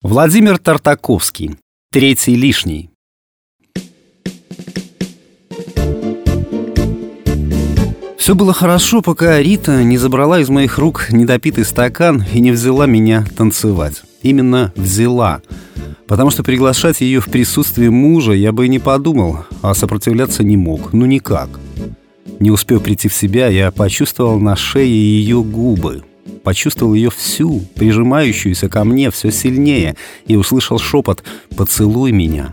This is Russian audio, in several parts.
Владимир Тартаковский. Третий лишний. Все было хорошо, пока Рита не забрала из моих рук недопитый стакан и не взяла меня танцевать. Именно взяла. Потому что приглашать ее в присутствии мужа я бы и не подумал, а сопротивляться не мог. Ну никак. Не успев прийти в себя, я почувствовал на шее ее губы почувствовал ее всю, прижимающуюся ко мне все сильнее, и услышал шепот «Поцелуй меня».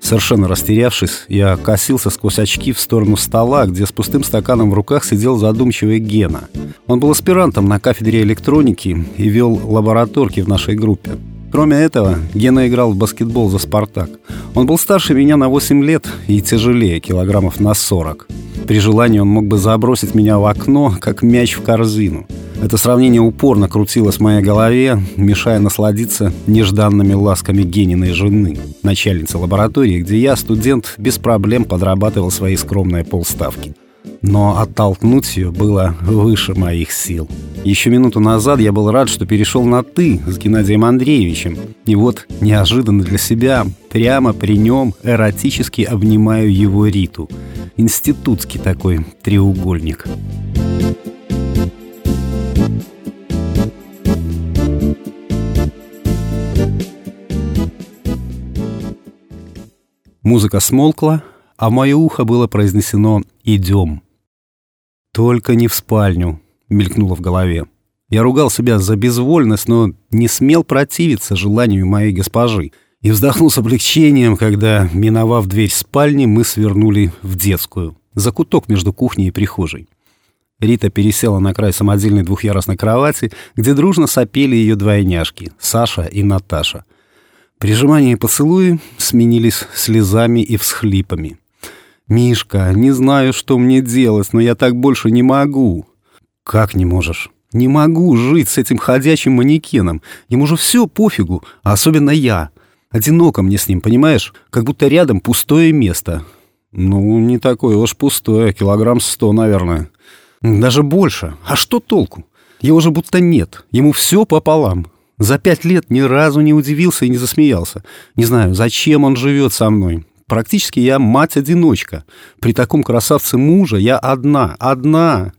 Совершенно растерявшись, я косился сквозь очки в сторону стола, где с пустым стаканом в руках сидел задумчивый Гена. Он был аспирантом на кафедре электроники и вел лабораторки в нашей группе. Кроме этого, Гена играл в баскетбол за «Спартак». Он был старше меня на 8 лет и тяжелее, килограммов на 40. При желании он мог бы забросить меня в окно, как мяч в корзину. Это сравнение упорно крутилось в моей голове, мешая насладиться нежданными ласками Гениной жены, начальницы лаборатории, где я, студент, без проблем подрабатывал свои скромные полставки. Но оттолкнуть ее было выше моих сил. Еще минуту назад я был рад, что перешел на «ты» с Геннадием Андреевичем. И вот, неожиданно для себя, прямо при нем эротически обнимаю его Риту. Институтский такой треугольник. Музыка смолкла, а в мое ухо было произнесено «Идем». «Только не в спальню», — мелькнуло в голове. Я ругал себя за безвольность, но не смел противиться желанию моей госпожи. И вздохнул с облегчением, когда, миновав дверь спальни, мы свернули в детскую, за куток между кухней и прихожей. Рита пересела на край самодельной двухъярусной кровати, где дружно сопели ее двойняшки — Саша и Наташа — Прижимания и поцелуи сменились слезами и всхлипами. «Мишка, не знаю, что мне делать, но я так больше не могу». «Как не можешь?» «Не могу жить с этим ходячим манекеном. Ему же все пофигу, а особенно я. Одиноко мне с ним, понимаешь? Как будто рядом пустое место». «Ну, не такое уж пустое, килограмм сто, наверное». «Даже больше. А что толку? Его же будто нет. Ему все пополам. За пять лет ни разу не удивился и не засмеялся. Не знаю, зачем он живет со мной. Практически я мать-одиночка. При таком красавце мужа я одна, одна.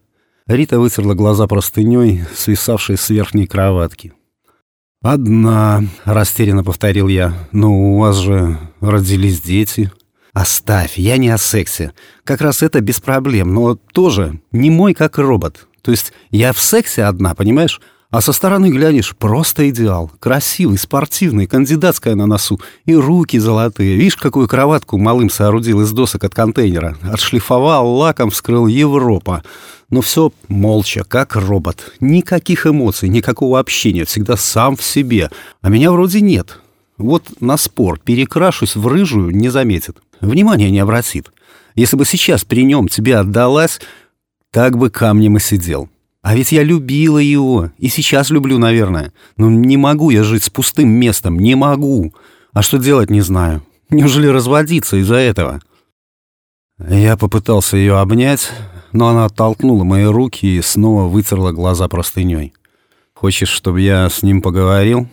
Рита вытерла глаза простыней, свисавшей с верхней кроватки. «Одна», — растерянно повторил я. «Но у вас же родились дети». «Оставь, я не о сексе. Как раз это без проблем, но тоже не мой как робот. То есть я в сексе одна, понимаешь? А со стороны глянешь, просто идеал. Красивый, спортивный, кандидатская на носу. И руки золотые. Видишь, какую кроватку малым соорудил из досок от контейнера. Отшлифовал, лаком вскрыл Европа. Но все молча, как робот. Никаких эмоций, никакого общения. Всегда сам в себе. А меня вроде нет. Вот на спор перекрашусь в рыжую, не заметит. Внимания не обратит. Если бы сейчас при нем тебе отдалась, так бы камнем и сидел. А ведь я любила его, и сейчас люблю, наверное. Но не могу я жить с пустым местом, не могу. А что делать, не знаю. Неужели разводиться из-за этого? Я попытался ее обнять, но она оттолкнула мои руки и снова вытерла глаза простыней. «Хочешь, чтобы я с ним поговорил?»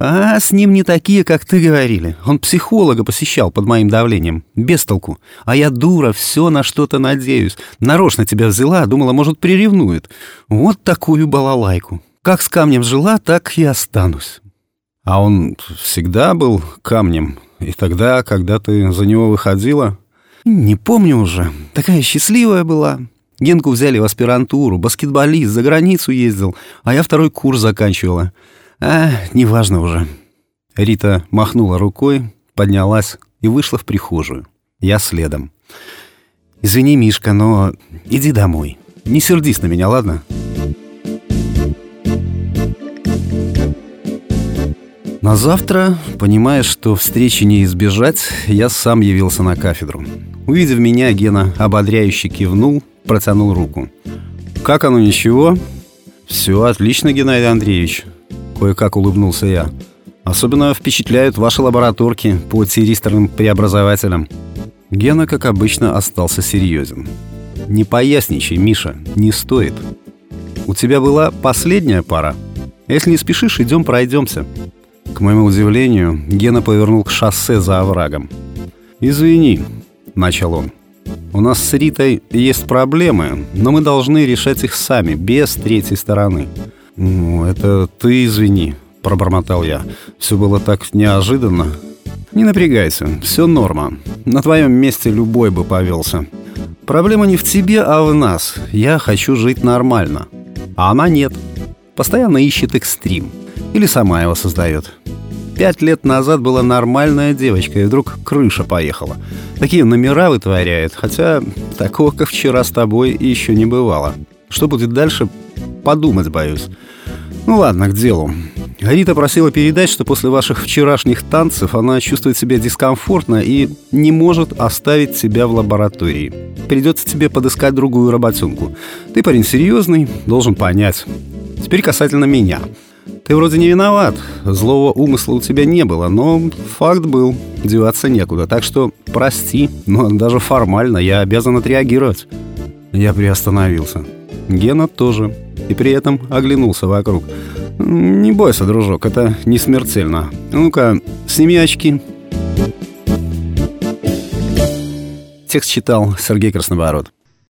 А с ним не такие, как ты говорили. Он психолога посещал под моим давлением. Без толку. А я дура, все на что-то надеюсь. Нарочно тебя взяла, думала, может, приревнует. Вот такую балалайку. Как с камнем жила, так и останусь. А он всегда был камнем. И тогда, когда ты за него выходила... Не помню уже. Такая счастливая была. Генку взяли в аспирантуру, баскетболист, за границу ездил, а я второй курс заканчивала. А, неважно уже. Рита махнула рукой, поднялась и вышла в прихожую. Я следом. «Извини, Мишка, но иди домой. Не сердись на меня, ладно?» На завтра, понимая, что встречи не избежать, я сам явился на кафедру. Увидев меня, Гена ободряюще кивнул, протянул руку. «Как оно, ничего?» «Все отлично, Геннадий Андреевич. Кое-как улыбнулся я. Особенно впечатляют ваши лабораторки по тиристорным преобразователям. Гена, как обычно, остался серьезен. Не поясничай, Миша, не стоит. У тебя была последняя пара. Если не спешишь, идем пройдемся. К моему удивлению, Гена повернул к шоссе за оврагом. «Извини», — начал он. «У нас с Ритой есть проблемы, но мы должны решать их сами, без третьей стороны». «Ну, это ты извини», — пробормотал я. «Все было так неожиданно». «Не напрягайся, все норма. На твоем месте любой бы повелся. Проблема не в тебе, а в нас. Я хочу жить нормально. А она нет. Постоянно ищет экстрим. Или сама его создает. Пять лет назад была нормальная девочка, и вдруг крыша поехала. Такие номера вытворяет, хотя такого, как вчера с тобой, еще не бывало. Что будет дальше, подумать боюсь. Ну ладно, к делу. Рита просила передать, что после ваших вчерашних танцев она чувствует себя дискомфортно и не может оставить себя в лаборатории. Придется тебе подыскать другую работенку. Ты парень серьезный, должен понять. Теперь касательно меня. Ты вроде не виноват, злого умысла у тебя не было, но факт был, деваться некуда. Так что прости, но даже формально я обязан отреагировать. Я приостановился. Гена тоже. И при этом оглянулся вокруг. Не бойся, дружок, это не смертельно. Ну-ка, сними очки. Текст читал Сергей Красноворот.